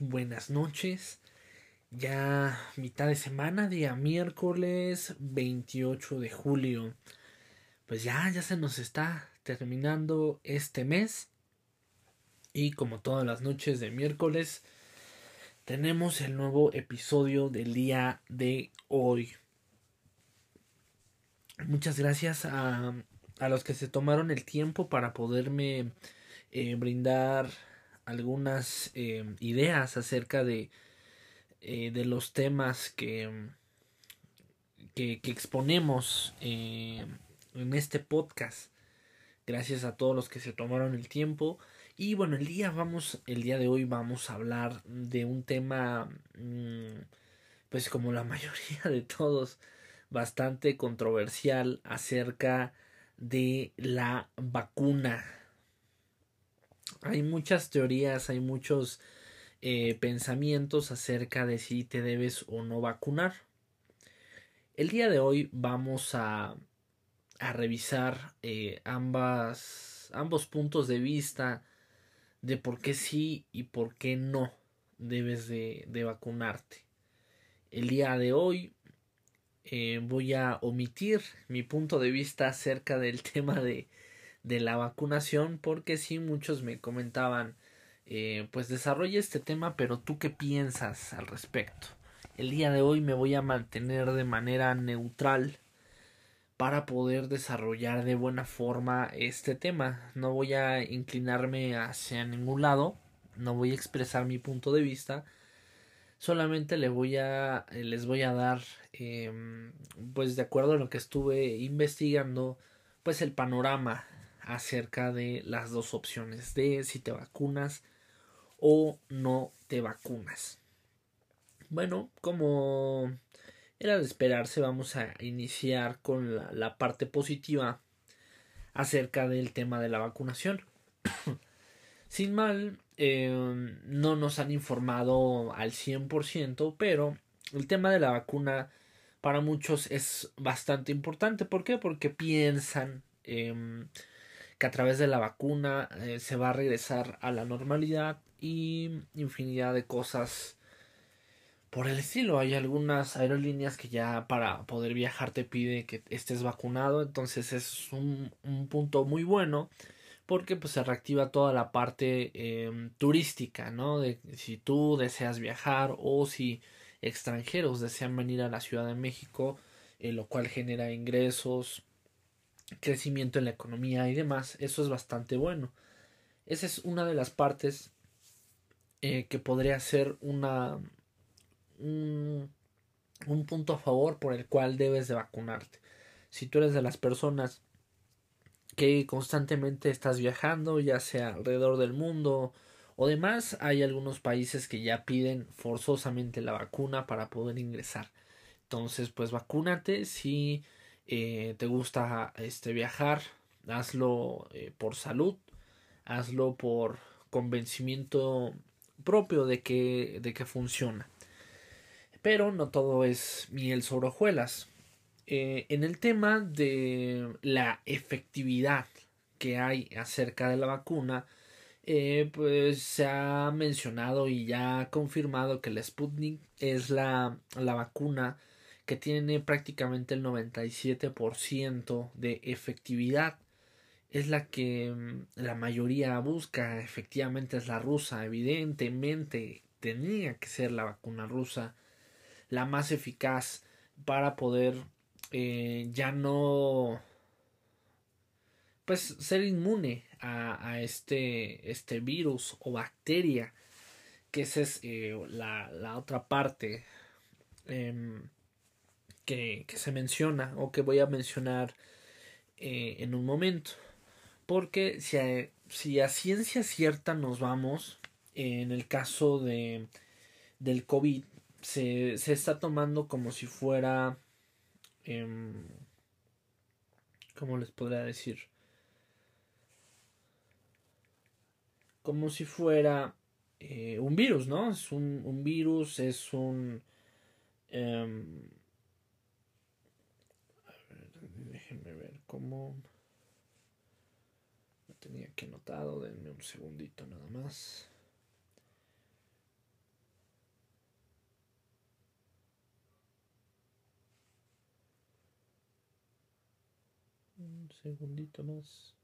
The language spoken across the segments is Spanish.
buenas noches. Ya mitad de semana, día miércoles 28 de julio. Pues ya, ya se nos está terminando este mes. Y como todas las noches de miércoles, tenemos el nuevo episodio del día de hoy. Muchas gracias a, a los que se tomaron el tiempo para poderme eh, brindar algunas eh, ideas acerca de, eh, de los temas que, que, exponemos en este podcast. Gracias a todos los que se tomaron el tiempo. Y bueno, el día vamos, el día de hoy vamos a hablar de un tema, mm, pues como la mayoría de todos, bastante controversial acerca de la vacuna hay muchas teorías, hay muchos eh, pensamientos acerca de si te debes o no vacunar. El día de hoy vamos a, a revisar eh, ambas, ambos puntos de vista de por qué sí y por qué no debes de, de vacunarte. El día de hoy eh, voy a omitir mi punto de vista acerca del tema de de la vacunación porque sí muchos me comentaban eh, pues desarrolla este tema pero tú qué piensas al respecto el día de hoy me voy a mantener de manera neutral para poder desarrollar de buena forma este tema. No voy a inclinarme hacia ningún lado no voy a expresar mi punto de vista solamente le voy a les voy a dar em, pues de acuerdo a lo que estuve investigando pues el panorama acerca de las dos opciones de si te vacunas o no te vacunas. Bueno, como era de esperarse, vamos a iniciar con la, parte positiva acerca del tema de la vacunación. Sin mal, em, no nos han informado al 100%, pero el tema de la vacuna para muchos es bastante importante. ¿Por qué? Porque piensan eh, que a través de la vacuna eh, se va a regresar a la normalidad y infinidad de cosas por el estilo. Hay algunas aerolíneas que ya para poder viajar te pide que estés vacunado, entonces es un, punto muy bueno porque pues se reactiva toda la parte em, turística, ¿no? De si tú deseas viajar o si extranjeros desean venir a la Ciudad de México, eh, lo cual genera ingresos crecimiento en la economía y demás, eso es bastante bueno. Esa es una de las partes eh, que podría ser una un, un punto a favor por el cual debes de vacunarte. Si tú eres de las personas que constantemente estás viajando, ya sea alrededor del mundo o demás, hay algunos países que ya piden forzosamente la vacuna para poder ingresar. Entonces, pues vacúnate si eh, te gusta este viajar, hazlo eh, por salud, hazlo por convencimiento propio de que, de que funciona. Pero no todo es miel sobre hojuelas. Eh, en el tema de la efectividad que hay acerca de la vacuna, pues se ha mencionado y ya confirmado que la Sputnik es la, la vacuna que tiene prácticamente el 97% de efectividad. Es la que mm, la mayoría busca, efectivamente es la rusa, evidentemente tenía que ser la vacuna rusa la más eficaz para poder eh, ya no pues ser inmune a, este, este virus o bacteria que esa es eh, la, la, otra parte. Em, que, se menciona o que voy a mencionar eh, en un momento. Porque si a, si a ciencia cierta nos vamos, en el caso de, del COVID, se, se está tomando como si fuera... Eh, ¿Cómo les podría decir? Como si fuera eh, un virus, ¿no? Es un, un virus, es un... Em, como... Lo tenía aquí anotado, denme un segundito nada más. Un segundito más.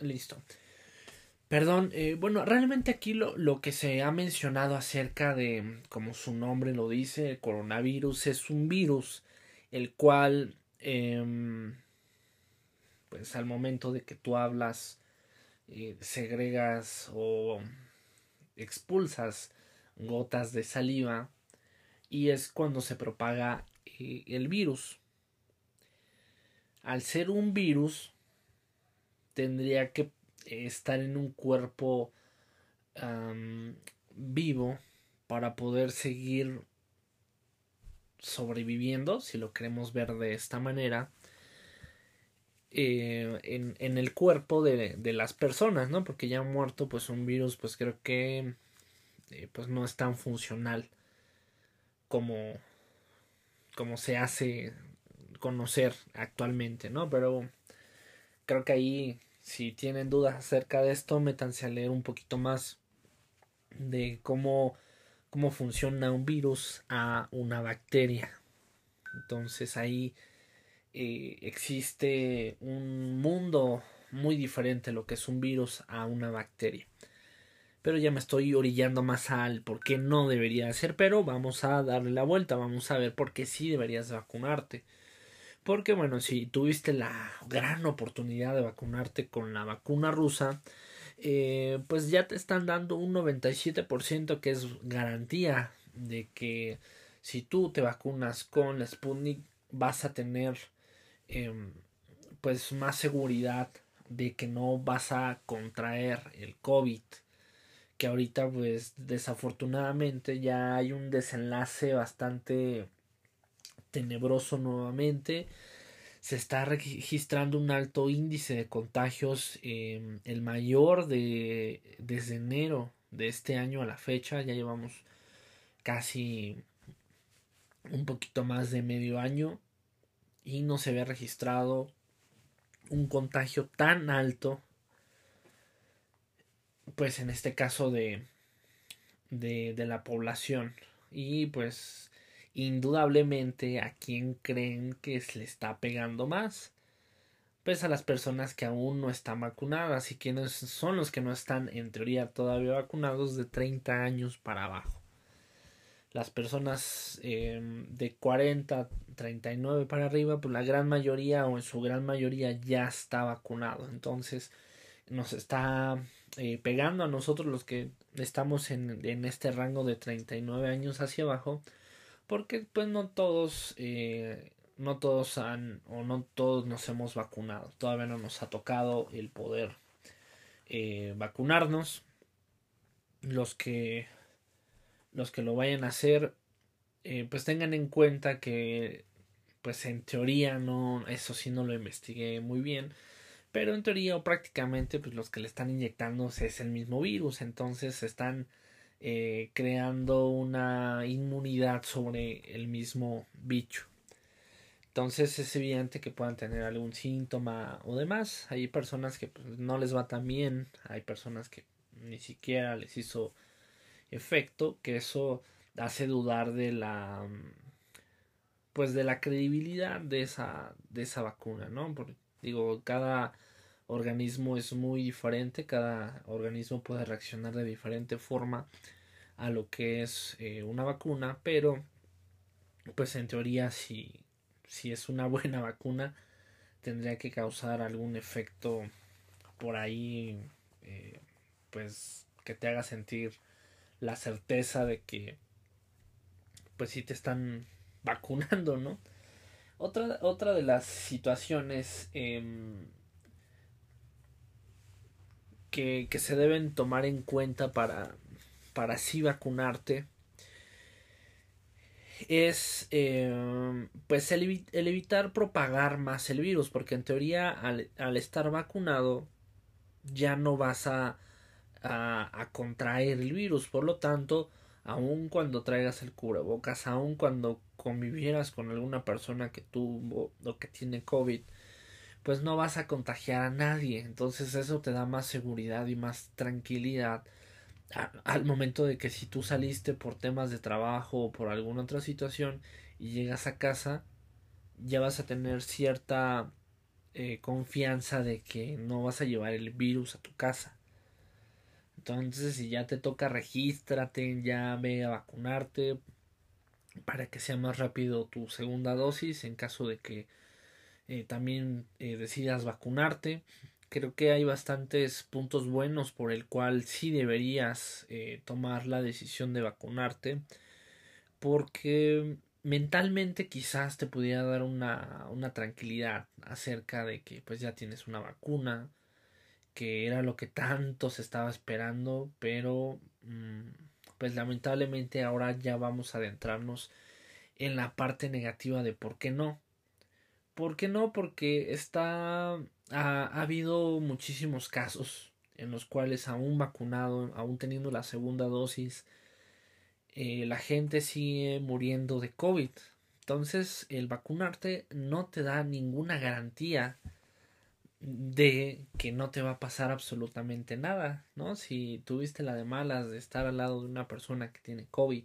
Listo. Perdón, eh, bueno, realmente aquí lo, lo, que se ha mencionado acerca de, como su nombre lo dice, el coronavirus es un virus el cual, eh, pues al momento de que tú hablas, eh, segregas o expulsas gotas de saliva y es cuando se propaga eh, el virus. Al ser un virus, tendría que estar en un cuerpo vivo para poder seguir sobreviviendo, si lo queremos ver de esta manera, eh, en, en, el cuerpo de, de, las personas, ¿no? Porque ya muerto, pues un virus, pues creo que eh, pues no es tan funcional como, como se hace conocer actualmente, ¿no? Pero creo que ahí si tienen dudas acerca de esto, métanse a leer un poquito más de cómo, cómo funciona un virus a una bacteria. Entonces ahí eh, existe un mundo muy diferente lo que es un virus a una bacteria. Pero ya me estoy orillando más al por qué no debería hacer, pero vamos a darle la vuelta, vamos a ver por qué sí deberías vacunarte. Porque bueno, si tuviste la gran oportunidad de vacunarte con la vacuna rusa, eh, pues ya te están dando un 97% que es garantía de que si tú te vacunas con la Sputnik vas a tener em, pues más seguridad de que no vas a contraer el COVID que ahorita pues desafortunadamente ya hay un desenlace bastante tenebroso nuevamente. Se está registrando un alto índice de contagios, em, el mayor de desde enero de este año a la fecha. Ya llevamos casi un poquito más de medio año y no se había registrado un contagio tan alto pues en este caso de, de, de la población. Y pues indudablemente a quién creen que se le está pegando más pues a las personas que aún no están vacunadas y quienes son los que no están en teoría todavía vacunados de 30 años para abajo las personas eh, de 40 39 para arriba pues la gran mayoría o en su gran mayoría ya está vacunado. Entonces nos está eh, pegando a nosotros los que estamos en, en, este rango de 39 años hacia abajo porque pues no todos eh, no todos han o no todos nos hemos vacunado. Todavía no nos ha tocado el poder eh, vacunarnos. Los que los que lo vayan a hacer eh, pues tengan en cuenta que pues en teoría no eso sí no lo investigué muy bien pero en teoría o prácticamente pues los que le están inyectando es el mismo virus. Entonces están eh, creando una inmunidad sobre el mismo bicho. Entonces es evidente que puedan tener algún síntoma o demás. Hay personas que pues, no les va tan bien. Hay personas que ni siquiera les hizo efecto que eso hace dudar de la pues de la credibilidad de esa de esa vacuna no porque Digo, cada organismo es muy diferente, cada organismo puede reaccionar de diferente forma a lo que es eh, una vacuna, pero pues en teoría si, si es una buena vacuna tendría que causar algún efecto por ahí eh, pues que te haga sentir la certeza de que pues si te están vacunando, ¿no? Otra, otra de las situaciones em, que, que, se deben tomar en cuenta para, para así vacunarte es em, pues el, evitar propagar más el virus porque en teoría al, al estar vacunado ya no vas a a, contraer el virus. Por lo tanto, aun cuando traigas el cubrebocas, aun cuando convivieras con alguna persona que tuvo o que tiene COVID, pues no vas a contagiar a nadie. Entonces eso te da más seguridad y más tranquilidad al momento de que si tú saliste por temas de trabajo o por alguna otra situación y llegas a casa, ya vas a tener cierta eh, confianza de que no vas a llevar el virus a tu casa. Entonces, si ya te toca, regístrate, ya ve a vacunarte para que sea más rápido tu segunda dosis en caso de que eh, también eh, decidas vacunarte. Creo que hay bastantes puntos buenos por el cual sí deberías eh, tomar la decisión de vacunarte porque mentalmente quizás te pudiera dar una, una tranquilidad acerca de que pues ya tienes una vacuna que era lo que tanto se estaba esperando, pero mm, pues lamentablemente ahora ya vamos a adentrarnos en la parte negativa de por qué no. ¿Por qué no? Porque está ha, habido muchísimos casos en los cuales aún vacunado, aún teniendo la segunda dosis, eh, la gente sigue muriendo de COVID. Entonces, el vacunarte no te da ninguna garantía de que no te va a pasar absolutamente nada, ¿no? Si tuviste la de malas de estar al lado de una persona que tiene COVID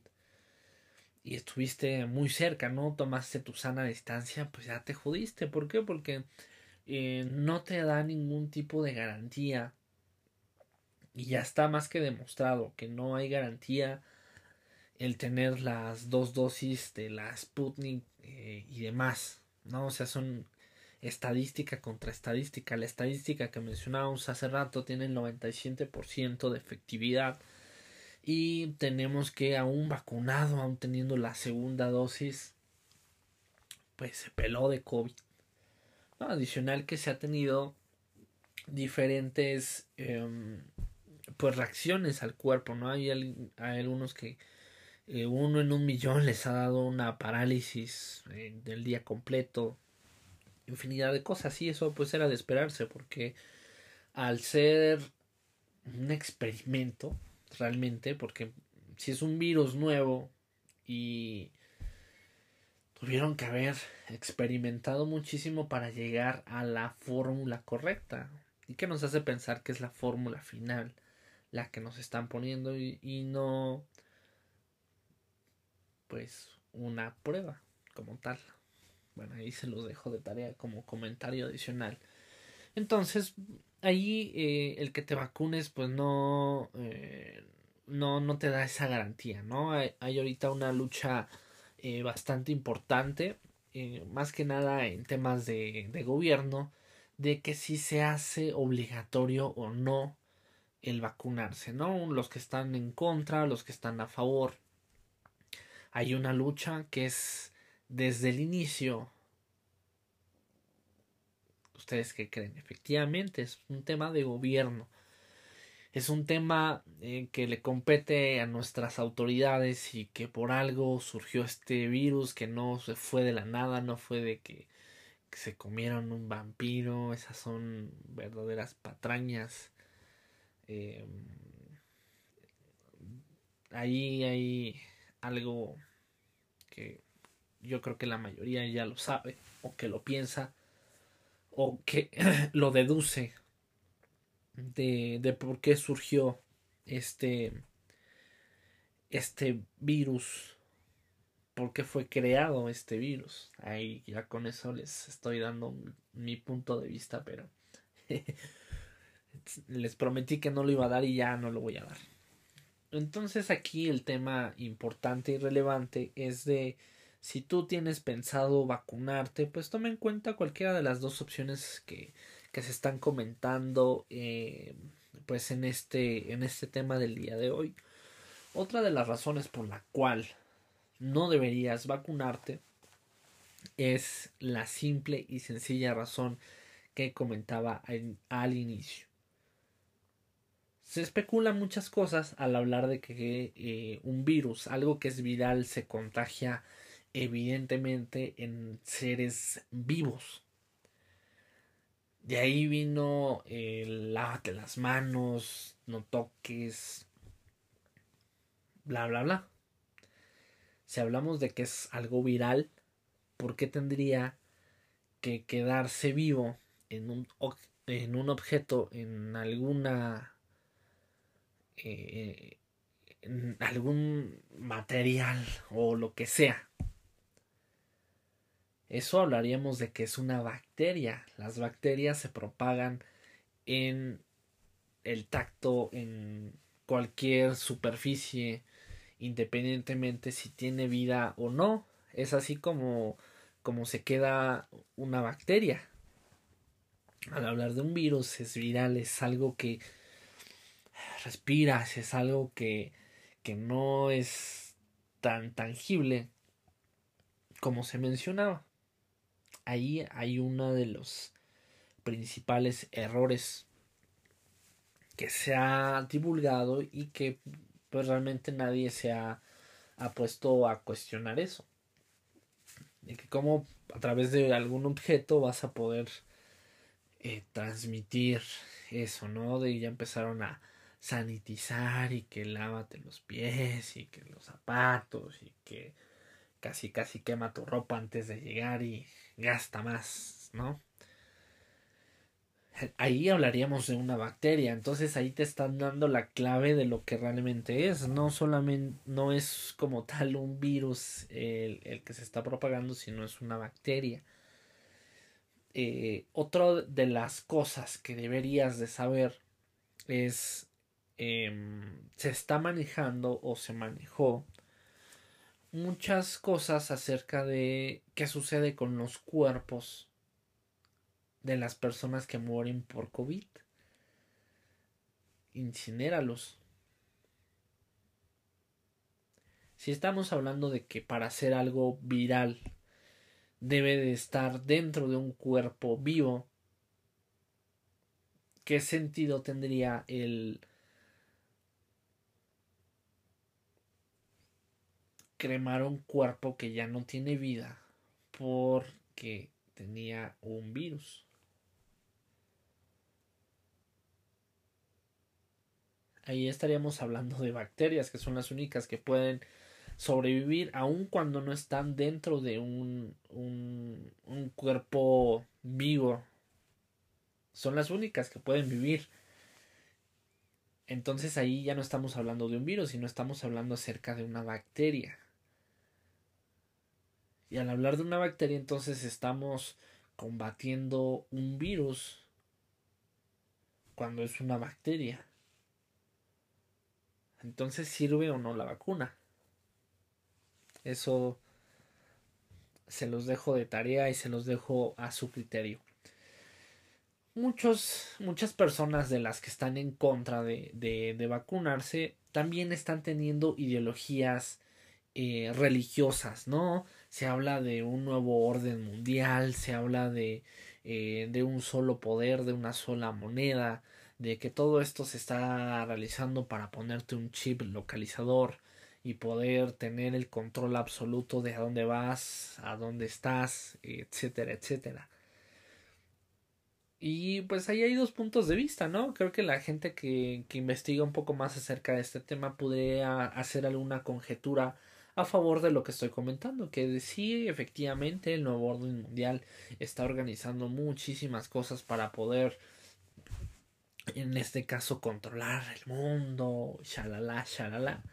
y estuviste muy cerca, no tomaste tu sana distancia, pues ya te jodiste. ¿Por qué? Porque eh, no te da ningún tipo de garantía y ya está más que demostrado que no hay garantía el tener las dos dosis de la Sputnik eh, y demás, ¿no? O sea, son estadística contra estadística. La estadística que mencionábamos hace rato tiene el 97% de efectividad y tenemos que aún vacunado, aún teniendo la segunda dosis, pues se peló de COVID. Adicional que se ha tenido diferentes em, pues reacciones al cuerpo, ¿no? Hay, hay algunos que eh, uno en un millón les ha dado una parálisis eh, del día completo, infinidad de cosas y eso pues era de esperarse porque al ser un experimento realmente porque si es un virus nuevo y tuvieron que haber experimentado muchísimo para llegar a la fórmula correcta y que nos hace pensar que es la fórmula final la que nos están poniendo y, y no pues una prueba como tal bueno, ahí se los dejo de tarea como comentario adicional. Entonces, ahí eh, el que te vacunes, pues no, eh, no, no te da esa garantía, ¿no? Hay, ahorita una lucha eh, bastante importante, más que nada en temas de, de gobierno, de que si se hace obligatorio o no el vacunarse, ¿no? Los que están en contra, los que están a favor. Hay una lucha que es desde el inicio, ¿ustedes qué creen? Efectivamente, es un tema de gobierno. Es un tema eh, que le compete a nuestras autoridades y que por algo surgió este virus que no se fue de la nada, no fue de que, se comieron un vampiro, esas son verdaderas patrañas. Eh, ahí hay algo que yo creo que la mayoría ya lo sabe o que lo piensa o que lo deduce de, de por qué surgió este este virus por qué fue creado este virus. Ahí ya con eso les estoy dando mi punto de vista pero les prometí que no lo iba a dar y ya no lo voy a dar. Entonces aquí el tema importante y relevante es de si tú tienes pensado vacunarte, pues toma en cuenta cualquiera de las dos opciones que, que se están comentando eh, pues en este, en este tema del día de hoy. Otra de las razones por la cual no deberías vacunarte es la simple y sencilla razón que comentaba al inicio. Se especulan muchas cosas al hablar de que eh, un virus, algo que es viral, se contagia evidentemente en seres vivos. De ahí vino el lávate las manos, no toques, bla, bla, bla. Si hablamos de que es algo viral, ¿por qué tendría que quedarse vivo en un, en un objeto, en alguna... Eh, en algún material o lo que sea? Eso hablaríamos de que es una bacteria. Las bacterias se propagan en el tacto, en cualquier superficie, independientemente si tiene vida o no. Es así como, como se queda una bacteria. Al hablar de un virus es viral, es algo que respiras, es algo que, que no es tan tangible como se mencionaba ahí hay uno de los principales errores que se ha divulgado y que pues realmente nadie se ha, puesto a cuestionar eso. De que como a través de algún objeto vas a poder eh, transmitir eso, ¿no? De ya empezaron a sanitizar y que lávate los pies y que los zapatos y que casi casi quema tu ropa antes de llegar y gasta más, ¿no? Ahí hablaríamos de una bacteria, entonces ahí te están dando la clave de lo que realmente es, no solamente, no es como tal un virus el, el que se está propagando, sino es una bacteria. Eh, otra de las cosas que deberías de saber es eh, se está manejando o se manejó muchas cosas acerca de qué sucede con los cuerpos de las personas que mueren por COVID. Incinéralos. Si estamos hablando de que para hacer algo viral debe de estar dentro de un cuerpo vivo, ¿qué sentido tendría el cremar un cuerpo que ya no tiene vida porque tenía un virus. Ahí estaríamos hablando de bacterias que son las únicas que pueden sobrevivir aun cuando no están dentro de un, un, un cuerpo vivo. Son las únicas que pueden vivir. Entonces ahí ya no estamos hablando de un virus, sino estamos hablando acerca de una bacteria. Y al hablar de una bacteria, entonces estamos combatiendo un virus cuando es una bacteria. Entonces, ¿sirve o no la vacuna? Eso se los dejo de tarea y se los dejo a su criterio. Muchos, muchas personas de las que están en contra de, de, vacunarse también están teniendo ideologías eh, religiosas, ¿no? Se habla de un nuevo orden mundial, se habla de, eh, de un solo poder, de una sola moneda, de que todo esto se está realizando para ponerte un chip localizador y poder tener el control absoluto de a dónde vas, a dónde estás, etcétera, etcétera. Y pues ahí hay dos puntos de vista, ¿no? Creo que la gente que, que investiga un poco más acerca de este tema podría hacer alguna conjetura a favor de lo que estoy comentando, que sí, efectivamente, el nuevo orden mundial está organizando muchísimas cosas para poder, en este caso, controlar el mundo, shalala, shalala.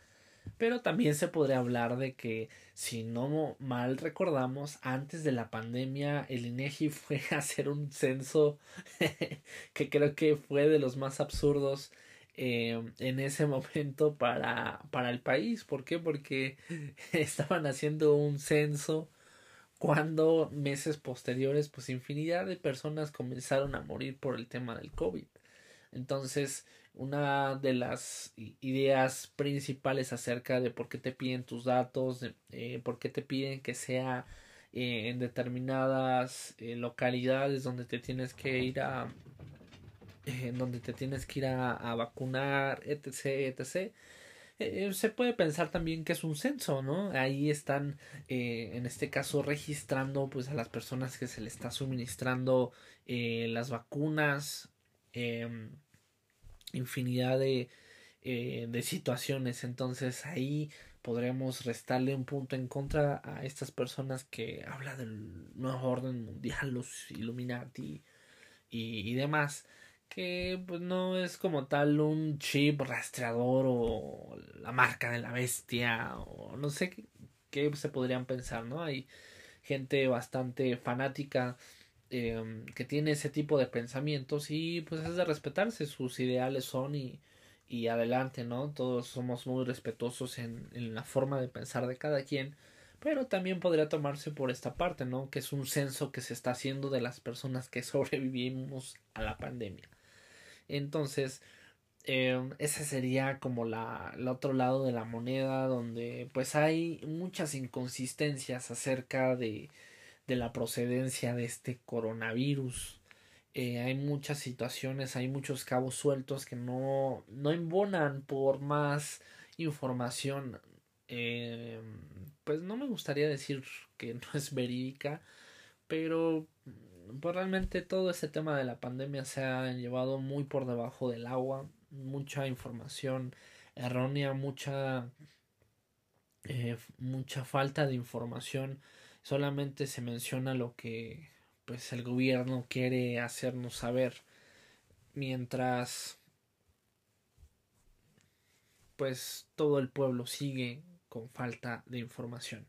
Pero también se podría hablar de que, si no mal recordamos, antes de la pandemia, el INEGI fue a hacer un censo que creo que fue de los más absurdos eh, en ese momento para, para el país. ¿Por qué? Porque estaban haciendo un censo cuando meses posteriores pues infinidad de personas comenzaron a morir por el tema del COVID. Entonces, una de las ideas principales acerca de por qué te piden tus datos, eh, por qué te piden que sea eh, en determinadas localidades donde te tienes que ir a, en donde te tienes que ir a, vacunar, etc., etc., eh, se puede pensar también que es un censo, ¿no? Ahí están, eh, en este caso, registrando pues a las personas que se le está suministrando eh, las vacunas, em, infinidad de, de situaciones. Entonces ahí podremos restarle un punto en contra a estas personas que habla del nuevo orden mundial, los Illuminati y, y demás que pues no es como tal un chip rastreador o la marca de la bestia o no sé qué, se podrían pensar, ¿no? Hay gente bastante fanática em, que tiene ese tipo de pensamientos y pues es de respetarse, sus ideales son y, y adelante, ¿no? Todos somos muy respetuosos en, en la forma de pensar de cada quien pero también podría tomarse por esta parte, ¿no? Que es un censo que se está haciendo de las personas que sobrevivimos a la pandemia. Entonces, eh, ese sería como la, el otro lado de la moneda donde pues hay muchas inconsistencias acerca de, de la procedencia de este coronavirus. Eh, hay muchas situaciones, hay muchos cabos sueltos que no, no embonan por más información. Eh, pues no me gustaría decir que no es verídica, pero pues realmente todo ese tema de la pandemia se ha llevado muy por debajo del agua, mucha información errónea, mucha eh, mucha falta de información, solamente se menciona lo que pues el gobierno quiere hacernos saber, mientras pues todo el pueblo sigue con falta de información.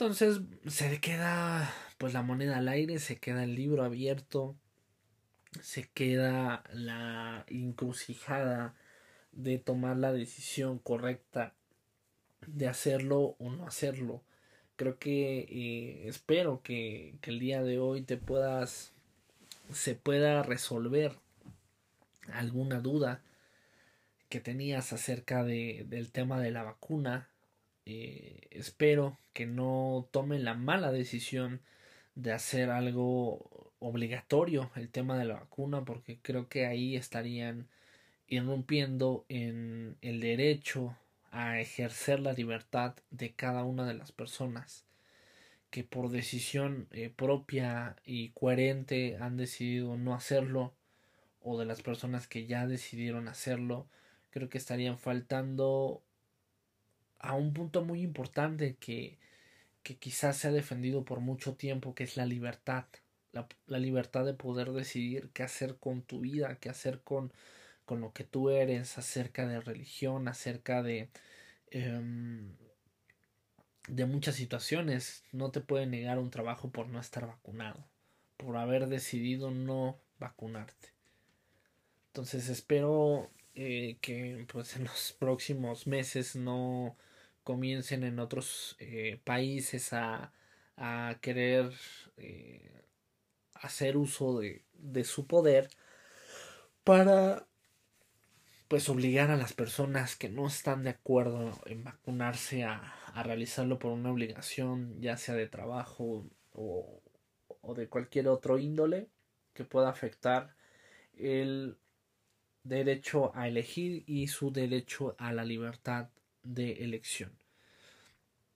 Entonces se queda pues la moneda al aire, se queda el libro abierto, se queda la encrucijada de tomar la decisión correcta de hacerlo o no hacerlo. Creo que eh, espero que, que, el día de hoy te puedas se pueda resolver alguna duda que tenías acerca de, del tema de la vacuna eh, espero que no tomen la mala decisión de hacer algo obligatorio el tema de la vacuna porque creo que ahí estarían irrumpiendo en el derecho a ejercer la libertad de cada una de las personas que por decisión eh, propia y coherente han decidido no hacerlo o de las personas que ya decidieron hacerlo creo que estarían faltando a un punto muy importante que, que quizás se ha defendido por mucho tiempo, que es la libertad. La, la, libertad de poder decidir qué hacer con tu vida, qué hacer con, con lo que tú eres, acerca de religión, acerca de, eh, de muchas situaciones. No te puede negar un trabajo por no estar vacunado, por haber decidido no vacunarte. Entonces espero eh, que pues en los próximos meses no comiencen en otros eh, países a, a querer eh, hacer uso de, de su poder para pues obligar a las personas que no están de acuerdo en vacunarse a, a realizarlo por una obligación ya sea de trabajo o, o de cualquier otro índole que pueda afectar el derecho a elegir y su derecho a la libertad de elección.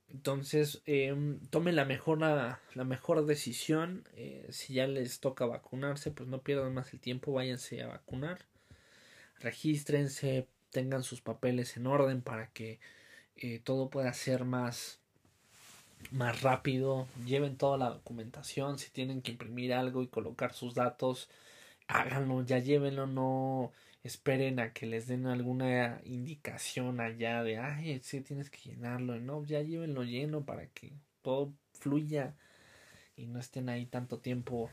Entonces, eh, tomen la mejor, la, mejor decisión. Eh, si ya les toca vacunarse, pues no pierdan más el tiempo, váyanse a vacunar. Regístrense, tengan sus papeles en orden para que eh, todo pueda ser más, más rápido. Lleven toda la documentación. Si tienen que imprimir algo y colocar sus datos, háganlo, ya llévenlo, no esperen a que les den alguna indicación allá de, ay, sí, tienes que llenarlo, no, ya llévenlo lleno para que todo fluya y no estén ahí tanto tiempo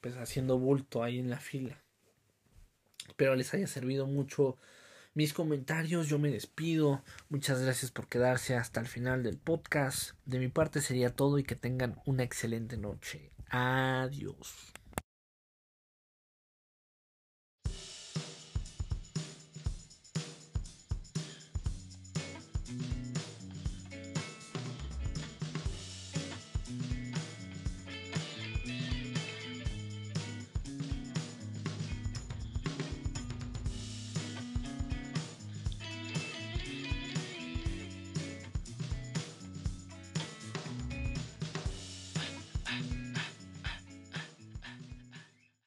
pues haciendo bulto ahí en la fila. Espero les haya servido mucho mis comentarios. Yo me despido. Muchas gracias por quedarse hasta el final del podcast. De mi parte sería todo y que tengan una excelente noche. Adiós.